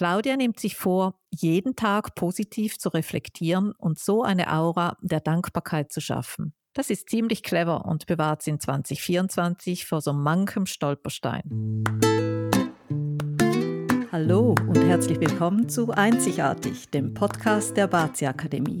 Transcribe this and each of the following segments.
Claudia nimmt sich vor, jeden Tag positiv zu reflektieren und so eine Aura der Dankbarkeit zu schaffen. Das ist ziemlich clever und bewahrt sie in 2024 vor so manchem Stolperstein. Hallo und herzlich willkommen zu Einzigartig, dem Podcast der Bazi Akademie.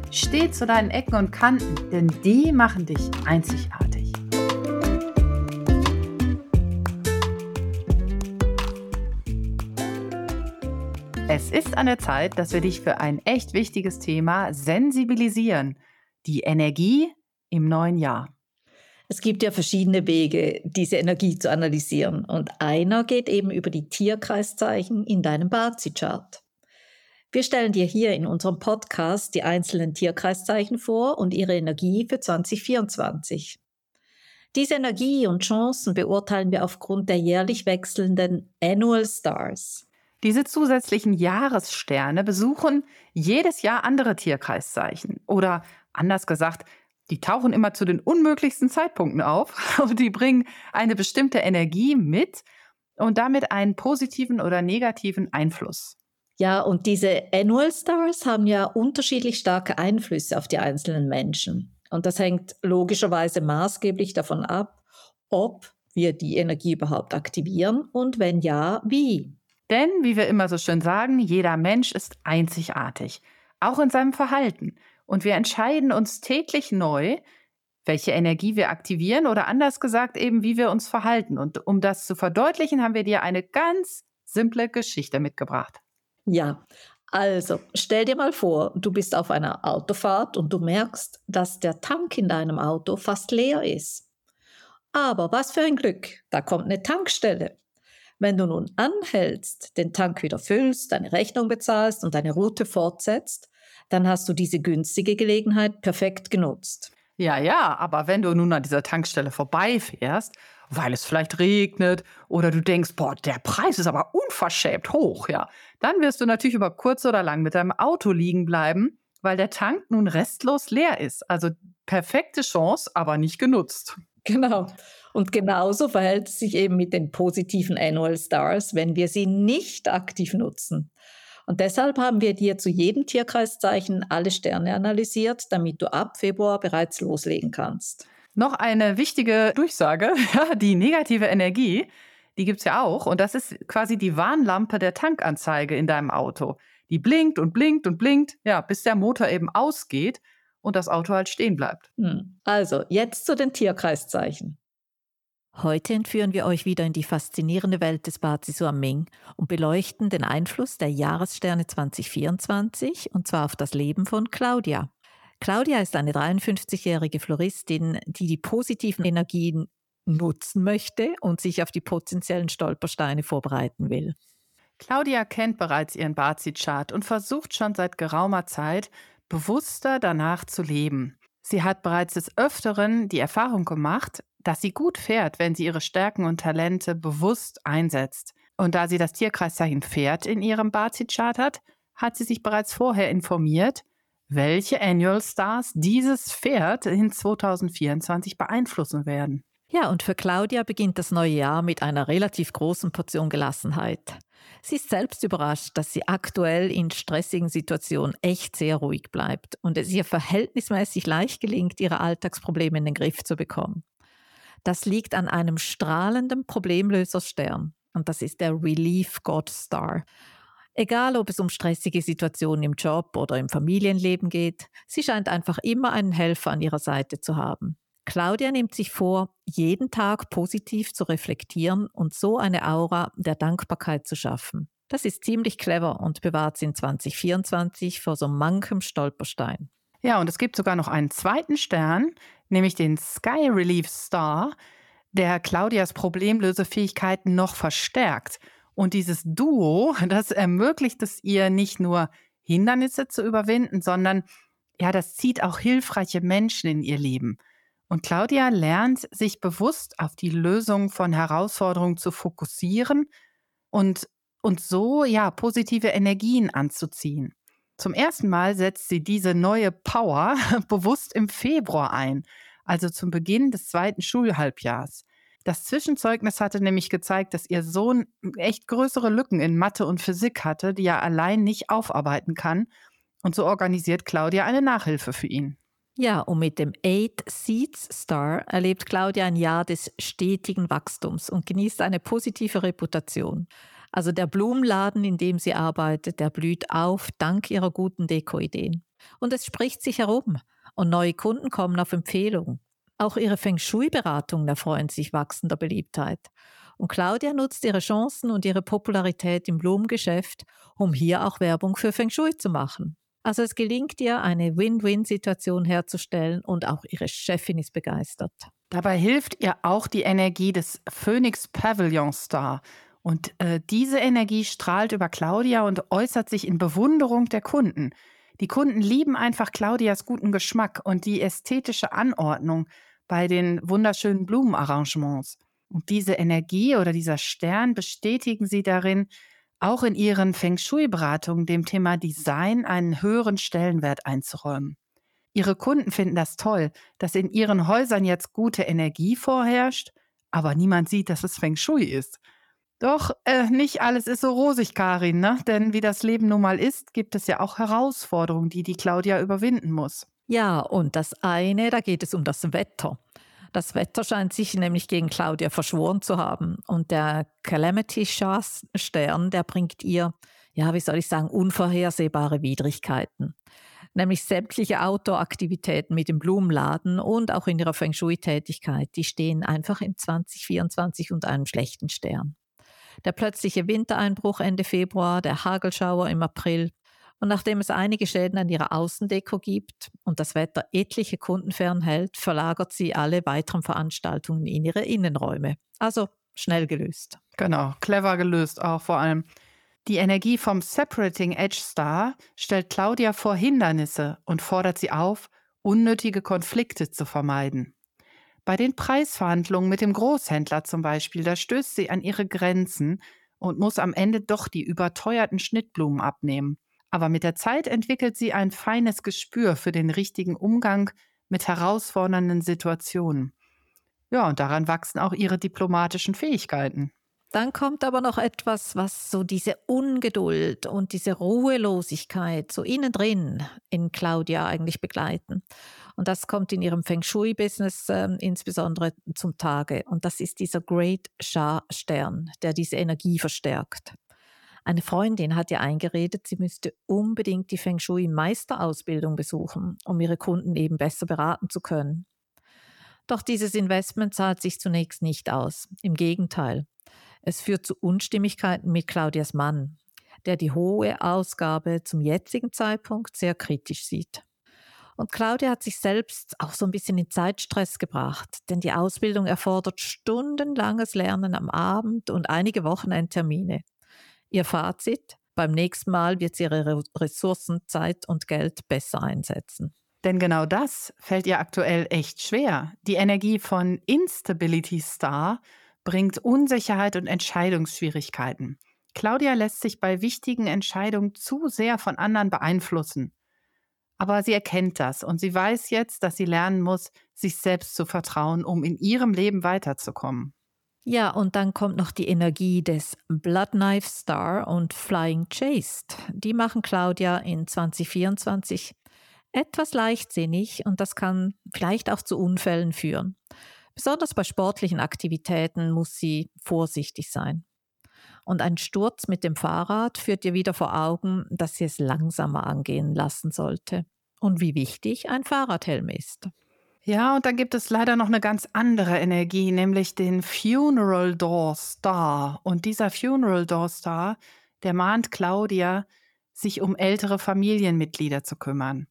Steh zu deinen Ecken und Kanten, denn die machen dich einzigartig. Es ist an der Zeit, dass wir dich für ein echt wichtiges Thema sensibilisieren. Die Energie im neuen Jahr. Es gibt ja verschiedene Wege, diese Energie zu analysieren. Und einer geht eben über die Tierkreiszeichen in deinem Bazi-Chart. Wir stellen dir hier in unserem Podcast die einzelnen Tierkreiszeichen vor und ihre Energie für 2024. Diese Energie und Chancen beurteilen wir aufgrund der jährlich wechselnden Annual Stars. Diese zusätzlichen Jahressterne besuchen jedes Jahr andere Tierkreiszeichen. Oder anders gesagt, die tauchen immer zu den unmöglichsten Zeitpunkten auf und die bringen eine bestimmte Energie mit und damit einen positiven oder negativen Einfluss. Ja, und diese Annual Stars haben ja unterschiedlich starke Einflüsse auf die einzelnen Menschen. Und das hängt logischerweise maßgeblich davon ab, ob wir die Energie überhaupt aktivieren und wenn ja, wie. Denn, wie wir immer so schön sagen, jeder Mensch ist einzigartig, auch in seinem Verhalten. Und wir entscheiden uns täglich neu, welche Energie wir aktivieren oder anders gesagt eben, wie wir uns verhalten. Und um das zu verdeutlichen, haben wir dir eine ganz simple Geschichte mitgebracht. Ja, also stell dir mal vor, du bist auf einer Autofahrt und du merkst, dass der Tank in deinem Auto fast leer ist. Aber was für ein Glück, da kommt eine Tankstelle. Wenn du nun anhältst, den Tank wieder füllst, deine Rechnung bezahlst und deine Route fortsetzt, dann hast du diese günstige Gelegenheit perfekt genutzt. Ja, ja, aber wenn du nun an dieser Tankstelle vorbeifährst weil es vielleicht regnet oder du denkst, boah, der Preis ist aber unverschämt hoch, ja. Dann wirst du natürlich über kurz oder lang mit deinem Auto liegen bleiben, weil der Tank nun restlos leer ist. Also perfekte Chance, aber nicht genutzt. Genau. Und genauso verhält es sich eben mit den positiven Annual Stars, wenn wir sie nicht aktiv nutzen. Und deshalb haben wir dir zu jedem Tierkreiszeichen alle Sterne analysiert, damit du ab Februar bereits loslegen kannst. Noch eine wichtige Durchsage, ja, die negative Energie, die gibt es ja auch. Und das ist quasi die Warnlampe der Tankanzeige in deinem Auto. Die blinkt und blinkt und blinkt, ja, bis der Motor eben ausgeht und das Auto halt stehen bleibt. Hm. Also, jetzt zu den Tierkreiszeichen. Heute entführen wir euch wieder in die faszinierende Welt des Bazisuaming und beleuchten den Einfluss der Jahressterne 2024 und zwar auf das Leben von Claudia. Claudia ist eine 53-jährige Floristin, die die positiven Energien nutzen möchte und sich auf die potenziellen Stolpersteine vorbereiten will. Claudia kennt bereits ihren Bazi-Chart und versucht schon seit geraumer Zeit, bewusster danach zu leben. Sie hat bereits des Öfteren die Erfahrung gemacht, dass sie gut fährt, wenn sie ihre Stärken und Talente bewusst einsetzt. Und da sie das Tierkreiszeichen Pferd in ihrem Bazi-Chart hat, hat sie sich bereits vorher informiert welche Annual Stars dieses Pferd in 2024 beeinflussen werden. Ja, und für Claudia beginnt das neue Jahr mit einer relativ großen Portion Gelassenheit. Sie ist selbst überrascht, dass sie aktuell in stressigen Situationen echt sehr ruhig bleibt und es ihr verhältnismäßig leicht gelingt, ihre Alltagsprobleme in den Griff zu bekommen. Das liegt an einem strahlenden Problemlöserstern und das ist der Relief God Star. Egal, ob es um stressige Situationen im Job oder im Familienleben geht, sie scheint einfach immer einen Helfer an ihrer Seite zu haben. Claudia nimmt sich vor, jeden Tag positiv zu reflektieren und so eine Aura der Dankbarkeit zu schaffen. Das ist ziemlich clever und bewahrt sie in 2024 vor so manchem Stolperstein. Ja, und es gibt sogar noch einen zweiten Stern, nämlich den Sky Relief Star, der Claudias Problemlösefähigkeiten noch verstärkt und dieses Duo, das ermöglicht es ihr nicht nur Hindernisse zu überwinden, sondern ja, das zieht auch hilfreiche Menschen in ihr Leben. Und Claudia lernt, sich bewusst auf die Lösung von Herausforderungen zu fokussieren und, und so ja positive Energien anzuziehen. Zum ersten Mal setzt sie diese neue Power bewusst im Februar ein, also zum Beginn des zweiten Schulhalbjahrs. Das Zwischenzeugnis hatte nämlich gezeigt, dass ihr Sohn echt größere Lücken in Mathe und Physik hatte, die er allein nicht aufarbeiten kann. Und so organisiert Claudia eine Nachhilfe für ihn. Ja, und mit dem Eight Seeds Star erlebt Claudia ein Jahr des stetigen Wachstums und genießt eine positive Reputation. Also der Blumenladen, in dem sie arbeitet, der blüht auf dank ihrer guten Dekoideen. Und es spricht sich herum und neue Kunden kommen auf Empfehlung. Auch ihre Feng Shui-Beratungen erfreuen sich wachsender Beliebtheit. Und Claudia nutzt ihre Chancen und ihre Popularität im Blumengeschäft, um hier auch Werbung für Feng Shui zu machen. Also es gelingt ihr, eine Win-Win-Situation herzustellen und auch ihre Chefin ist begeistert. Dabei hilft ihr auch die Energie des Phoenix Pavilion Star. Und äh, diese Energie strahlt über Claudia und äußert sich in Bewunderung der Kunden. Die Kunden lieben einfach Claudias guten Geschmack und die ästhetische Anordnung bei den wunderschönen Blumenarrangements. Und diese Energie oder dieser Stern bestätigen sie darin, auch in ihren Feng Shui-Beratungen dem Thema Design einen höheren Stellenwert einzuräumen. Ihre Kunden finden das toll, dass in ihren Häusern jetzt gute Energie vorherrscht, aber niemand sieht, dass es Feng Shui ist. Doch äh, nicht alles ist so rosig, Karin, ne? denn wie das Leben nun mal ist, gibt es ja auch Herausforderungen, die die Claudia überwinden muss. Ja, und das eine, da geht es um das Wetter. Das Wetter scheint sich nämlich gegen Claudia verschworen zu haben. Und der Calamity Stern, der bringt ihr, ja, wie soll ich sagen, unvorhersehbare Widrigkeiten. Nämlich sämtliche Outdoor-Aktivitäten mit dem Blumenladen und auch in ihrer Feng Shui-Tätigkeit, die stehen einfach in 2024 unter einem schlechten Stern. Der plötzliche Wintereinbruch Ende Februar, der Hagelschauer im April, und nachdem es einige Schäden an ihrer Außendeko gibt und das Wetter etliche Kunden fernhält, verlagert sie alle weiteren Veranstaltungen in ihre Innenräume. Also schnell gelöst. Genau, clever gelöst auch vor allem. Die Energie vom Separating Edge Star stellt Claudia vor Hindernisse und fordert sie auf, unnötige Konflikte zu vermeiden. Bei den Preisverhandlungen mit dem Großhändler zum Beispiel, da stößt sie an ihre Grenzen und muss am Ende doch die überteuerten Schnittblumen abnehmen. Aber mit der Zeit entwickelt sie ein feines Gespür für den richtigen Umgang mit herausfordernden Situationen. Ja, und daran wachsen auch ihre diplomatischen Fähigkeiten. Dann kommt aber noch etwas, was so diese Ungeduld und diese Ruhelosigkeit so innen drin in Claudia eigentlich begleiten. Und das kommt in ihrem Feng Shui-Business äh, insbesondere zum Tage. Und das ist dieser Great Sha-Stern, der diese Energie verstärkt. Eine Freundin hat ihr eingeredet, sie müsste unbedingt die Feng Shui Meisterausbildung besuchen, um ihre Kunden eben besser beraten zu können. Doch dieses Investment zahlt sich zunächst nicht aus. Im Gegenteil. Es führt zu Unstimmigkeiten mit Claudias Mann, der die hohe Ausgabe zum jetzigen Zeitpunkt sehr kritisch sieht. Und Claudia hat sich selbst auch so ein bisschen in Zeitstress gebracht, denn die Ausbildung erfordert stundenlanges Lernen am Abend und einige Wochenendtermine. Ihr Fazit? Beim nächsten Mal wird sie ihre Ressourcen, Zeit und Geld besser einsetzen. Denn genau das fällt ihr aktuell echt schwer. Die Energie von Instability Star bringt Unsicherheit und Entscheidungsschwierigkeiten. Claudia lässt sich bei wichtigen Entscheidungen zu sehr von anderen beeinflussen. Aber sie erkennt das und sie weiß jetzt, dass sie lernen muss, sich selbst zu vertrauen, um in ihrem Leben weiterzukommen. Ja, und dann kommt noch die Energie des Blood Knife Star und Flying Chased. Die machen Claudia in 2024 etwas leichtsinnig und das kann vielleicht auch zu Unfällen führen. Besonders bei sportlichen Aktivitäten muss sie vorsichtig sein. Und ein Sturz mit dem Fahrrad führt ihr wieder vor Augen, dass sie es langsamer angehen lassen sollte und wie wichtig ein Fahrradhelm ist. Ja, und dann gibt es leider noch eine ganz andere Energie, nämlich den Funeral Door Star. Und dieser Funeral Door Star, der mahnt Claudia, sich um ältere Familienmitglieder zu kümmern.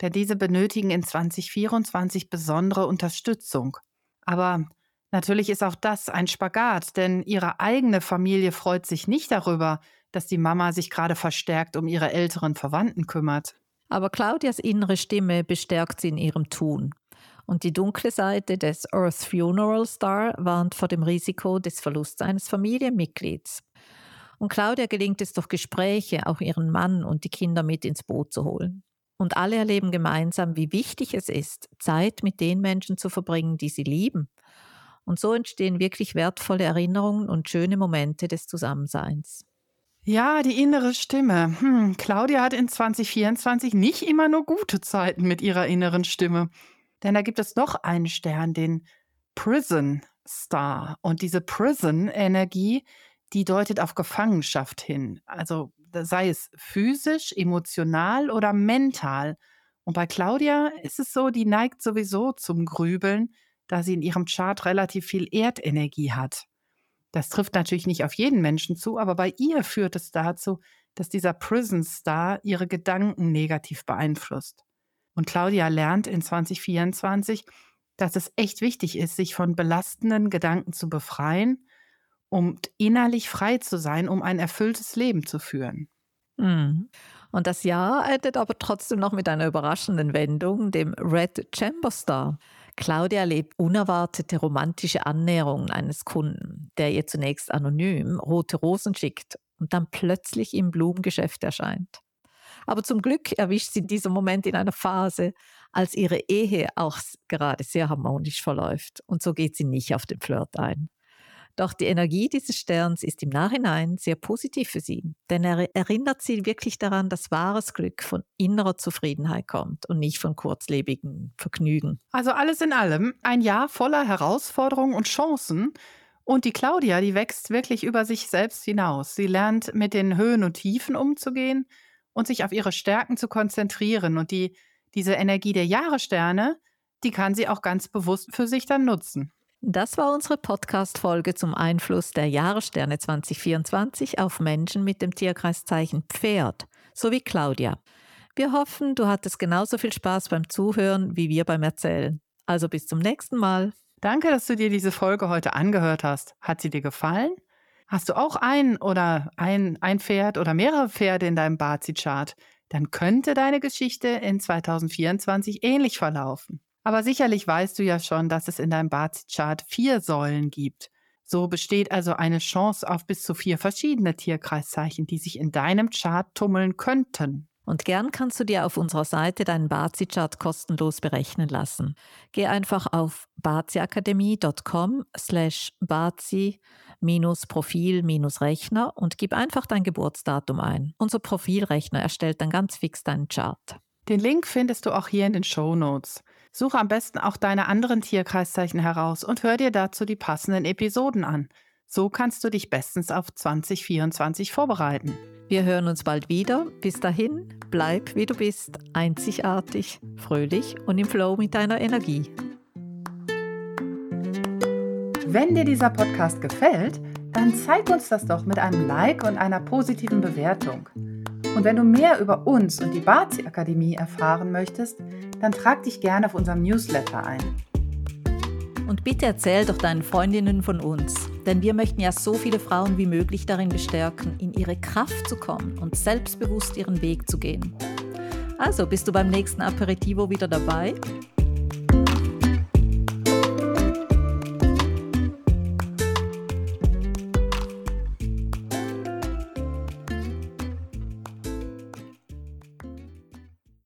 Denn diese benötigen in 2024 besondere Unterstützung. Aber natürlich ist auch das ein Spagat, denn ihre eigene Familie freut sich nicht darüber, dass die Mama sich gerade verstärkt um ihre älteren Verwandten kümmert. Aber Claudias innere Stimme bestärkt sie in ihrem Tun. Und die dunkle Seite des Earth Funeral Star warnt vor dem Risiko des Verlusts eines Familienmitglieds. Und Claudia gelingt es durch Gespräche, auch ihren Mann und die Kinder mit ins Boot zu holen. Und alle erleben gemeinsam, wie wichtig es ist, Zeit mit den Menschen zu verbringen, die sie lieben. Und so entstehen wirklich wertvolle Erinnerungen und schöne Momente des Zusammenseins. Ja, die innere Stimme. Hm, Claudia hat in 2024 nicht immer nur gute Zeiten mit ihrer inneren Stimme. Denn da gibt es noch einen Stern, den Prison Star. Und diese Prison-Energie, die deutet auf Gefangenschaft hin. Also sei es physisch, emotional oder mental. Und bei Claudia ist es so, die neigt sowieso zum Grübeln, da sie in ihrem Chart relativ viel Erdenergie hat. Das trifft natürlich nicht auf jeden Menschen zu, aber bei ihr führt es dazu, dass dieser Prison Star ihre Gedanken negativ beeinflusst. Und Claudia lernt in 2024, dass es echt wichtig ist, sich von belastenden Gedanken zu befreien um innerlich frei zu sein, um ein erfülltes Leben zu führen. Mhm. Und das Jahr endet aber trotzdem noch mit einer überraschenden Wendung, dem Red Chamber Star. Claudia erlebt unerwartete romantische Annäherungen eines Kunden, der ihr zunächst anonym rote Rosen schickt und dann plötzlich im Blumengeschäft erscheint. Aber zum Glück erwischt sie diesen Moment in einer Phase, als ihre Ehe auch gerade sehr harmonisch verläuft. Und so geht sie nicht auf den Flirt ein. Doch die Energie dieses Sterns ist im Nachhinein sehr positiv für sie, denn er erinnert sie wirklich daran, dass wahres Glück von innerer Zufriedenheit kommt und nicht von kurzlebigen Vergnügen. Also alles in allem ein Jahr voller Herausforderungen und Chancen. Und die Claudia, die wächst wirklich über sich selbst hinaus. Sie lernt mit den Höhen und Tiefen umzugehen und sich auf ihre Stärken zu konzentrieren. Und die, diese Energie der Jahresterne, die kann sie auch ganz bewusst für sich dann nutzen. Das war unsere Podcast-Folge zum Einfluss der Jahressterne 2024 auf Menschen mit dem Tierkreiszeichen Pferd, sowie Claudia. Wir hoffen, du hattest genauso viel Spaß beim Zuhören wie wir beim Erzählen. Also bis zum nächsten Mal. Danke, dass du dir diese Folge heute angehört hast. Hat sie dir gefallen? Hast du auch ein oder ein, ein Pferd oder mehrere Pferde in deinem Bazi-Chart? Dann könnte deine Geschichte in 2024 ähnlich verlaufen. Aber sicherlich weißt du ja schon, dass es in deinem Bazi-Chart vier Säulen gibt. So besteht also eine Chance auf bis zu vier verschiedene Tierkreiszeichen, die sich in deinem Chart tummeln könnten. Und gern kannst du dir auf unserer Seite deinen Bazi-Chart kostenlos berechnen lassen. Geh einfach auf baziakademie.com slash bazi-profil-rechner und gib einfach dein Geburtsdatum ein. Unser Profilrechner erstellt dann ganz fix deinen Chart. Den Link findest du auch hier in den Show Notes. Suche am besten auch deine anderen Tierkreiszeichen heraus und hör dir dazu die passenden Episoden an. So kannst du dich bestens auf 2024 vorbereiten. Wir hören uns bald wieder. Bis dahin, bleib wie du bist, einzigartig, fröhlich und im Flow mit deiner Energie. Wenn dir dieser Podcast gefällt, dann zeig uns das doch mit einem Like und einer positiven Bewertung. Und wenn du mehr über uns und die Bazi Akademie erfahren möchtest, dann trag dich gerne auf unserem Newsletter ein. Und bitte erzähl doch deinen Freundinnen von uns, denn wir möchten ja so viele Frauen wie möglich darin bestärken, in ihre Kraft zu kommen und selbstbewusst ihren Weg zu gehen. Also bist du beim nächsten Aperitivo wieder dabei?